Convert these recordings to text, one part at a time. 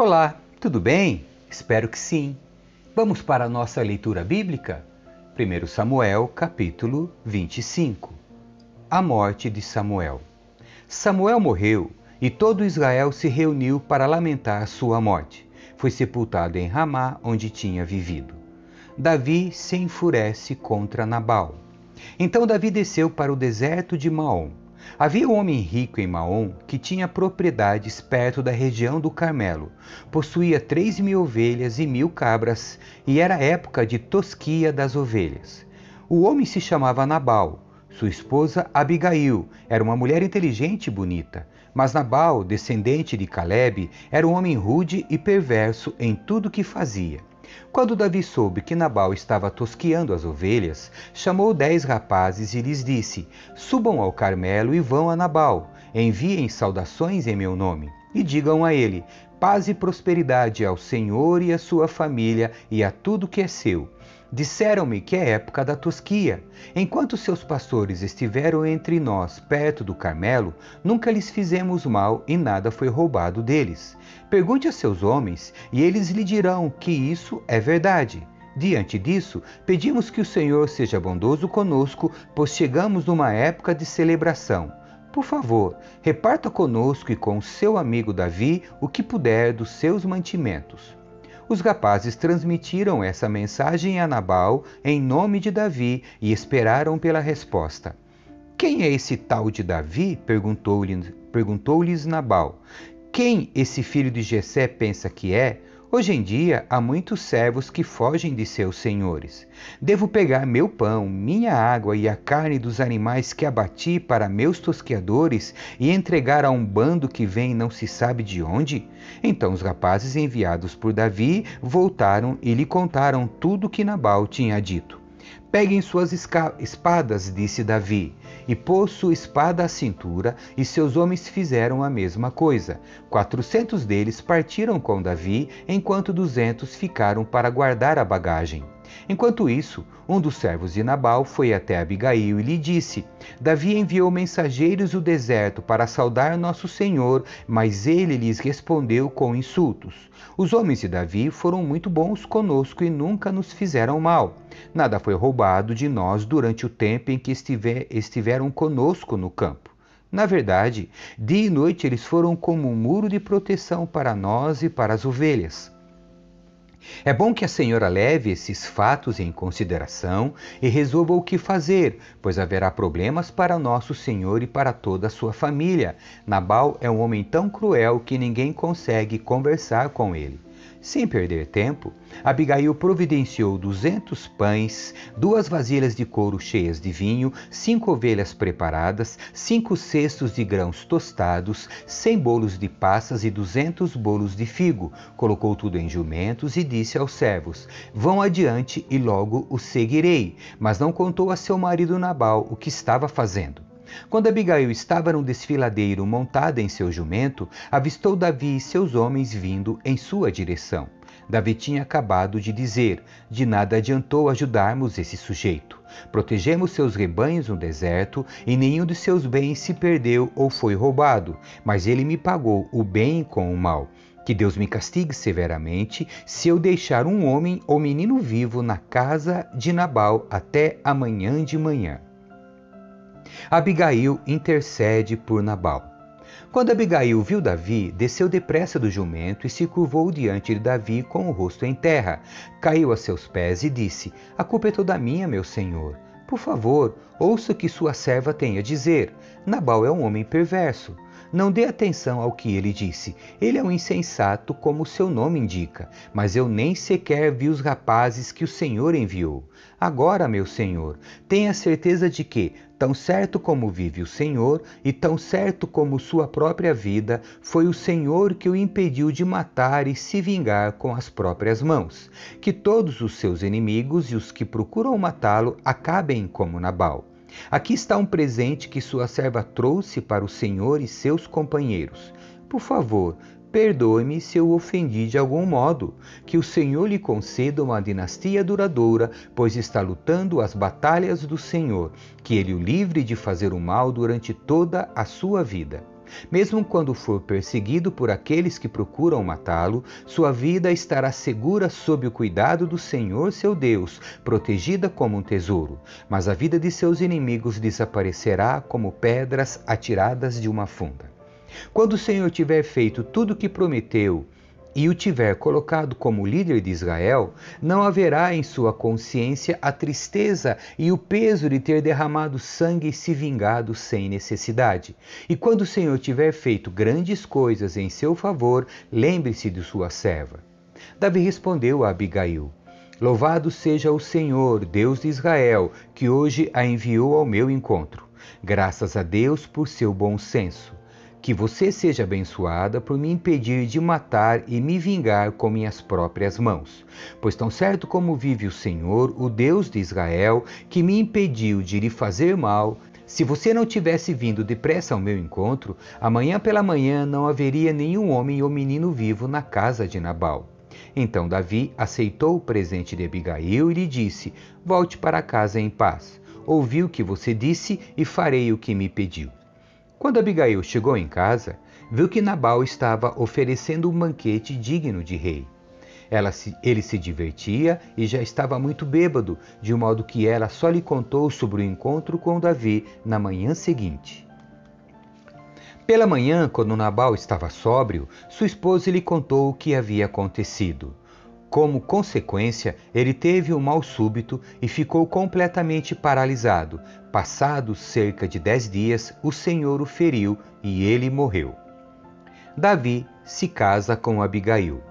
Olá, tudo bem? Espero que sim. Vamos para a nossa leitura bíblica? 1 Samuel, capítulo 25. A morte de Samuel. Samuel morreu e todo Israel se reuniu para lamentar sua morte. Foi sepultado em Ramá, onde tinha vivido. Davi se enfurece contra Nabal. Então Davi desceu para o deserto de Maom Havia um homem rico em Maom que tinha propriedades perto da região do Carmelo. Possuía três mil ovelhas e mil cabras, e era época de tosquia das ovelhas. O homem se chamava Nabal. Sua esposa Abigail era uma mulher inteligente e bonita, mas Nabal, descendente de Caleb, era um homem rude e perverso em tudo que fazia. Quando Davi soube que Nabal estava tosquiando as ovelhas, chamou dez rapazes e lhes disse: Subam ao Carmelo e vão a Nabal, enviem saudações em meu nome, e digam a ele: Paz e prosperidade ao Senhor e à sua família e a tudo que é seu. Disseram-me que é época da tosquia. Enquanto seus pastores estiveram entre nós, perto do Carmelo, nunca lhes fizemos mal e nada foi roubado deles. Pergunte a seus homens, e eles lhe dirão que isso é verdade. Diante disso, pedimos que o Senhor seja bondoso conosco, pois chegamos numa época de celebração. Por favor, reparta conosco e com seu amigo Davi o que puder dos seus mantimentos. Os rapazes transmitiram essa mensagem a Nabal em nome de Davi e esperaram pela resposta. Quem é esse tal de Davi? perguntou-lhes perguntou Nabal. Quem esse filho de Jessé pensa que é? Hoje em dia há muitos servos que fogem de seus senhores. Devo pegar meu pão, minha água e a carne dos animais que abati para meus tosqueadores e entregar a um bando que vem não se sabe de onde? Então os rapazes enviados por Davi voltaram e lhe contaram tudo o que Nabal tinha dito. Peguem suas espadas, disse Davi, e pôs sua espada à cintura, e seus homens fizeram a mesma coisa. Quatrocentos deles partiram com Davi, enquanto duzentos ficaram para guardar a bagagem. Enquanto isso, um dos servos de Nabal foi até Abigail e lhe disse: Davi enviou mensageiros do deserto para saudar nosso senhor, mas ele lhes respondeu com insultos. Os homens de Davi foram muito bons conosco e nunca nos fizeram mal. Nada foi roubado de nós durante o tempo em que estiver, estiveram conosco no campo. Na verdade, dia e noite eles foram como um muro de proteção para nós e para as ovelhas. É bom que a senhora leve esses fatos em consideração e resolva o que fazer, pois haverá problemas para nosso senhor e para toda a sua família. Nabal é um homem tão cruel que ninguém consegue conversar com ele. Sem perder tempo, Abigail providenciou duzentos pães, duas vasilhas de couro cheias de vinho, cinco ovelhas preparadas, cinco cestos de grãos tostados, cem bolos de passas e duzentos bolos de figo. Colocou tudo em jumentos e disse aos servos: Vão adiante e logo os seguirei. Mas não contou a seu marido Nabal o que estava fazendo. Quando Abigail estava num desfiladeiro montada em seu jumento, avistou Davi e seus homens vindo em sua direção. Davi tinha acabado de dizer: De nada adiantou ajudarmos esse sujeito. Protegemos seus rebanhos no deserto e nenhum de seus bens se perdeu ou foi roubado, mas ele me pagou o bem com o mal. Que Deus me castigue severamente se eu deixar um homem ou menino vivo na casa de Nabal até amanhã de manhã. Abigail intercede por Nabal. Quando Abigail viu Davi, desceu depressa do jumento e se curvou diante de Davi com o rosto em terra. Caiu a seus pés e disse: A culpa é toda minha, meu senhor. Por favor, ouça o que sua serva tem a dizer. Nabal é um homem perverso. Não dê atenção ao que ele disse. Ele é um insensato, como seu nome indica. Mas eu nem sequer vi os rapazes que o Senhor enviou. Agora, meu Senhor, tenha certeza de que, tão certo como vive o Senhor e tão certo como sua própria vida, foi o Senhor que o impediu de matar e se vingar com as próprias mãos. Que todos os seus inimigos e os que procuram matá-lo acabem como Nabal. Aqui está um presente que sua serva trouxe para o Senhor e seus companheiros. Por favor, perdoe-me se eu ofendi de algum modo. Que o Senhor lhe conceda uma dinastia duradoura, pois está lutando as batalhas do Senhor. Que ele o livre de fazer o mal durante toda a sua vida. Mesmo quando for perseguido por aqueles que procuram matá-lo, sua vida estará segura sob o cuidado do Senhor seu Deus, protegida como um tesouro. Mas a vida de seus inimigos desaparecerá como pedras atiradas de uma funda. Quando o Senhor tiver feito tudo o que prometeu, e o tiver colocado como líder de Israel, não haverá em sua consciência a tristeza e o peso de ter derramado sangue e se vingado sem necessidade. E quando o Senhor tiver feito grandes coisas em seu favor, lembre-se de sua serva. Davi respondeu a Abigail: Louvado seja o Senhor, Deus de Israel, que hoje a enviou ao meu encontro. Graças a Deus por seu bom senso que você seja abençoada por me impedir de matar e me vingar com minhas próprias mãos. Pois tão certo como vive o Senhor, o Deus de Israel, que me impediu de lhe fazer mal, se você não tivesse vindo depressa ao meu encontro, amanhã pela manhã não haveria nenhum homem ou menino vivo na casa de Nabal. Então Davi aceitou o presente de Abigail e lhe disse: Volte para casa em paz. Ouvi o que você disse e farei o que me pediu. Quando Abigail chegou em casa, viu que Nabal estava oferecendo um banquete digno de rei. Se, ele se divertia e já estava muito bêbado, de modo que ela só lhe contou sobre o encontro com Davi na manhã seguinte. Pela manhã, quando Nabal estava sóbrio, sua esposa lhe contou o que havia acontecido. Como consequência, ele teve um mal súbito e ficou completamente paralisado. Passados cerca de dez dias, o Senhor o feriu e ele morreu. Davi se casa com Abigail.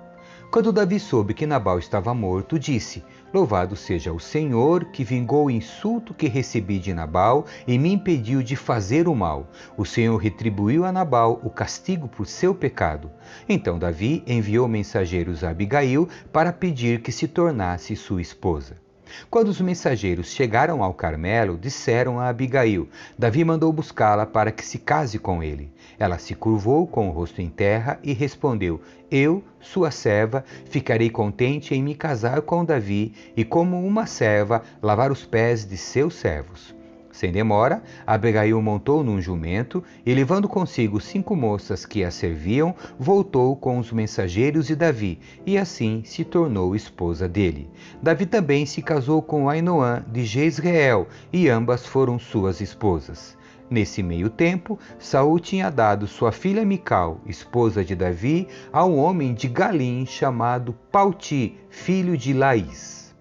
Quando Davi soube que Nabal estava morto, disse: Louvado seja o Senhor, que vingou o insulto que recebi de Nabal e me impediu de fazer o mal. O Senhor retribuiu a Nabal o castigo por seu pecado. Então Davi enviou mensageiros a Abigail para pedir que se tornasse sua esposa. Quando os mensageiros chegaram ao Carmelo, disseram a Abigail: Davi mandou buscá-la para que se case com ele. Ela se curvou com o rosto em terra e respondeu: Eu, sua serva, ficarei contente em me casar com Davi e, como uma serva, lavar os pés de seus servos. Sem demora, Abigail montou num jumento e, levando consigo cinco moças que a serviam, voltou com os mensageiros de Davi e assim se tornou esposa dele. Davi também se casou com Ainoã de Jezreel e ambas foram suas esposas. Nesse meio tempo, Saul tinha dado sua filha Mical, esposa de Davi, a um homem de Galim chamado Pauti, filho de Laís.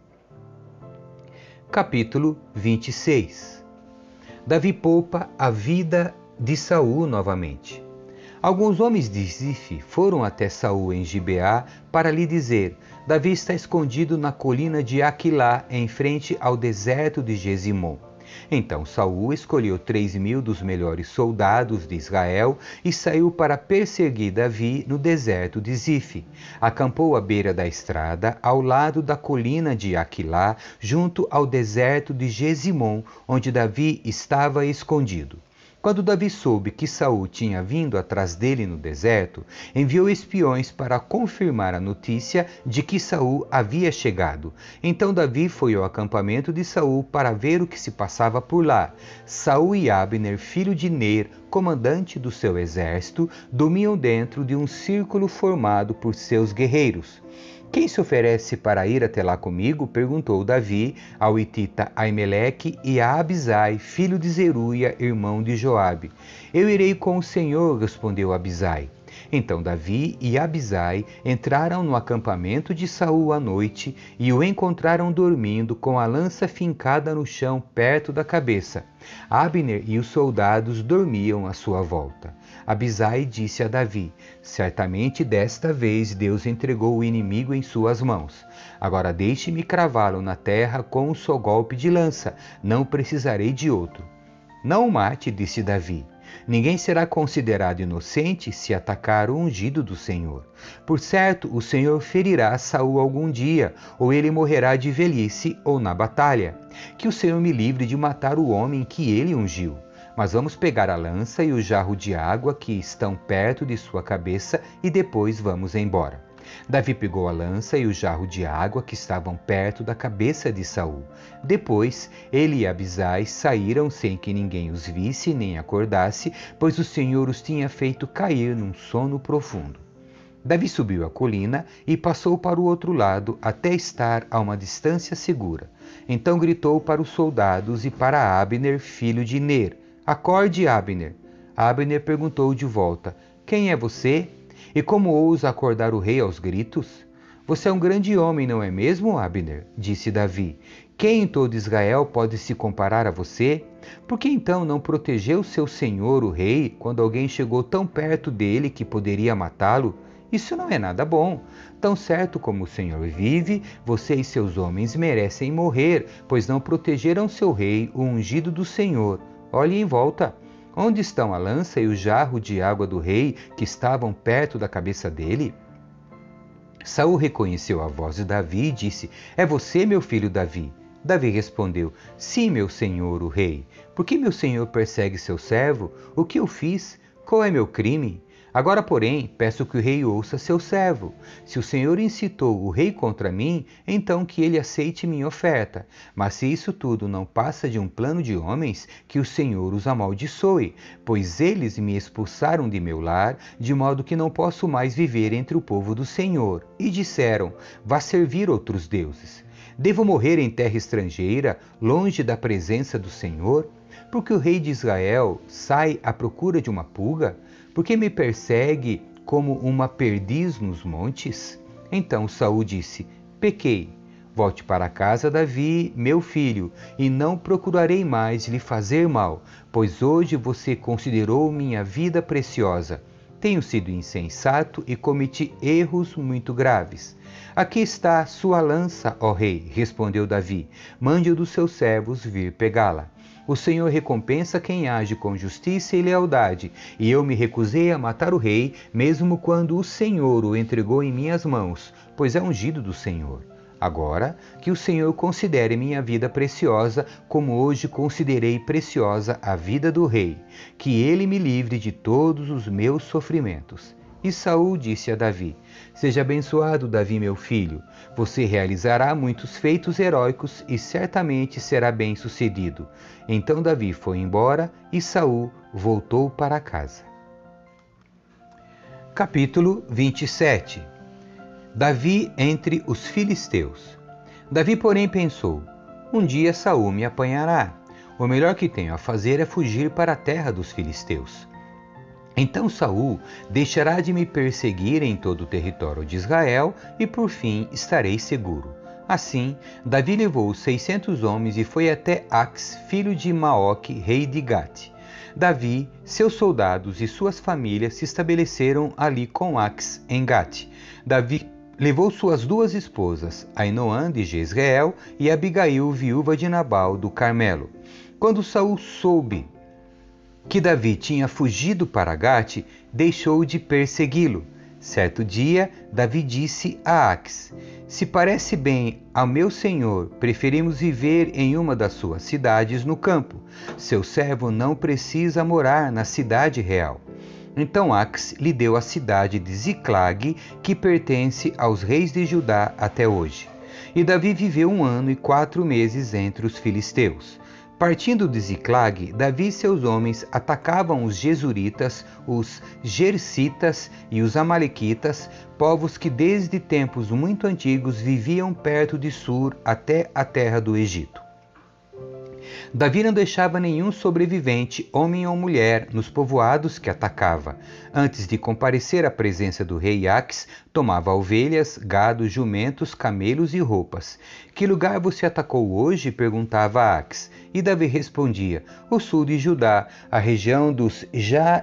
Capítulo 26 Davi poupa a vida de Saul novamente. Alguns homens de Zif foram até Saul em Gibeá para lhe dizer: Davi está escondido na colina de Aquilá, em frente ao deserto de Gesimon. Então Saul escolheu três mil dos melhores soldados de Israel e saiu para perseguir Davi no deserto de Zif. Acampou à beira da estrada, ao lado da colina de Aquilá, junto ao deserto de Gesimon, onde Davi estava escondido. Quando Davi soube que Saul tinha vindo atrás dele no deserto, enviou espiões para confirmar a notícia de que Saul havia chegado. Então Davi foi ao acampamento de Saul para ver o que se passava por lá. Saul e Abner, filho de Ner, comandante do seu exército, dormiam dentro de um círculo formado por seus guerreiros. Quem se oferece para ir até lá comigo? perguntou Davi ao Itita Aimeleque e a Abisai, filho de Zeruia, irmão de Joabe. Eu irei com o Senhor, respondeu Abisai. Então Davi e Abisai entraram no acampamento de Saul à noite e o encontraram dormindo com a lança fincada no chão perto da cabeça. Abner e os soldados dormiam à sua volta. Abisai disse a Davi: Certamente desta vez Deus entregou o inimigo em suas mãos. Agora deixe-me cravá-lo na terra com um só golpe de lança, não precisarei de outro. Não o mate, disse Davi. Ninguém será considerado inocente se atacar o ungido do Senhor. Por certo, o Senhor ferirá Saul algum dia, ou ele morrerá de velhice ou na batalha. Que o Senhor me livre de matar o homem que ele ungiu. Mas vamos pegar a lança e o jarro de água que estão perto de sua cabeça e depois vamos embora. Davi pegou a lança e o jarro de água que estavam perto da cabeça de Saul. Depois, ele e Abisai saíram sem que ninguém os visse nem acordasse, pois o Senhor os tinha feito cair num sono profundo. Davi subiu a colina e passou para o outro lado até estar a uma distância segura. Então gritou para os soldados e para Abner, filho de Ner: Acorde, Abner. Abner perguntou de volta: Quem é você? E como ousa acordar o rei aos gritos? Você é um grande homem, não é mesmo, Abner? disse Davi. Quem em todo Israel pode se comparar a você? Por que então não protegeu seu senhor, o rei, quando alguém chegou tão perto dele que poderia matá-lo? Isso não é nada bom. Tão certo como o Senhor vive, você e seus homens merecem morrer, pois não protegeram seu rei, o ungido do Senhor. Olhe em volta. Onde estão a lança e o jarro de água do rei que estavam perto da cabeça dele? Saul reconheceu a voz de Davi e disse: É você, meu filho Davi? Davi respondeu: Sim, meu senhor, o rei. Por que meu senhor persegue seu servo? O que eu fiz? Qual é meu crime? Agora, porém, peço que o rei ouça seu servo. Se o Senhor incitou o rei contra mim, então que ele aceite minha oferta. Mas se isso tudo não passa de um plano de homens, que o Senhor os amaldiçoe, pois eles me expulsaram de meu lar, de modo que não posso mais viver entre o povo do Senhor. E disseram: Vá servir outros deuses. Devo morrer em terra estrangeira, longe da presença do Senhor? Porque o rei de Israel sai à procura de uma pulga? Porque me persegue como uma perdiz nos montes? Então Saul disse: Pequei. Volte para casa, Davi, meu filho, e não procurarei mais lhe fazer mal, pois hoje você considerou minha vida preciosa. Tenho sido insensato e cometi erros muito graves. Aqui está sua lança, ó rei, respondeu Davi. Mande-o dos seus servos vir pegá-la. O Senhor recompensa quem age com justiça e lealdade, e eu me recusei a matar o rei, mesmo quando o Senhor o entregou em minhas mãos, pois é ungido do Senhor. Agora, que o Senhor considere minha vida preciosa, como hoje considerei preciosa a vida do rei, que ele me livre de todos os meus sofrimentos. E Saul disse a Davi: Seja abençoado, Davi, meu filho. Você realizará muitos feitos heróicos e certamente será bem-sucedido. Então Davi foi embora e Saul voltou para casa. Capítulo 27 Davi entre os filisteus. Davi, porém, pensou: Um dia Saul me apanhará. O melhor que tenho a fazer é fugir para a terra dos filisteus. Então Saul deixará de me perseguir em todo o território de Israel e por fim estarei seguro. Assim, Davi levou seiscentos homens e foi até Ax, filho de Maoque, rei de Gate. Davi, seus soldados e suas famílias se estabeleceram ali com Ax em Gate. Davi levou suas duas esposas, Ainoã de Jezreel e Abigail, viúva de Nabal do Carmelo. Quando Saul soube que Davi tinha fugido para Gate, deixou de persegui-lo. Certo dia, Davi disse a Ax: Se parece bem ao meu senhor, preferimos viver em uma das suas cidades no campo. Seu servo não precisa morar na cidade real. Então Ax lhe deu a cidade de Ziclag, que pertence aos reis de Judá até hoje. E Davi viveu um ano e quatro meses entre os filisteus. Partindo de Ziclag, Davi e seus homens atacavam os Jesuritas, os Gersitas e os Amalequitas, povos que desde tempos muito antigos viviam perto de Sur até a terra do Egito. Davi não deixava nenhum sobrevivente, homem ou mulher, nos povoados que atacava. Antes de comparecer à presença do rei Ax, tomava ovelhas, gado, jumentos, camelos e roupas. Que lugar você atacou hoje? perguntava Ax. E Davi respondia: O sul de Judá, a região dos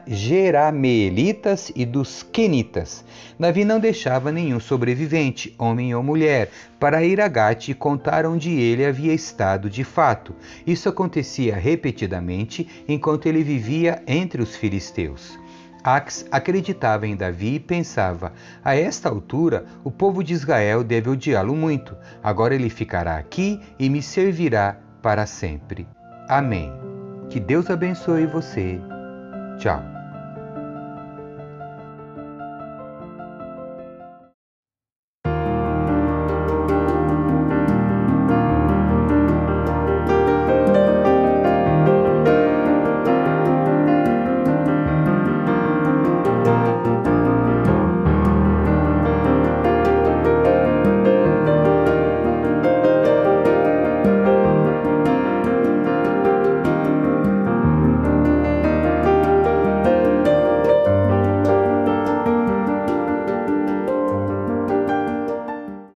Jerameelitas e dos Quenitas. Davi não deixava nenhum sobrevivente, homem ou mulher, para ir a Gate e contar onde ele havia estado de fato. Isso acontecia repetidamente enquanto ele vivia entre os filisteus. Ax acreditava em Davi e pensava: a esta altura, o povo de Israel deve odiá-lo muito. Agora ele ficará aqui e me servirá para sempre. Amém. Que Deus abençoe você. Tchau.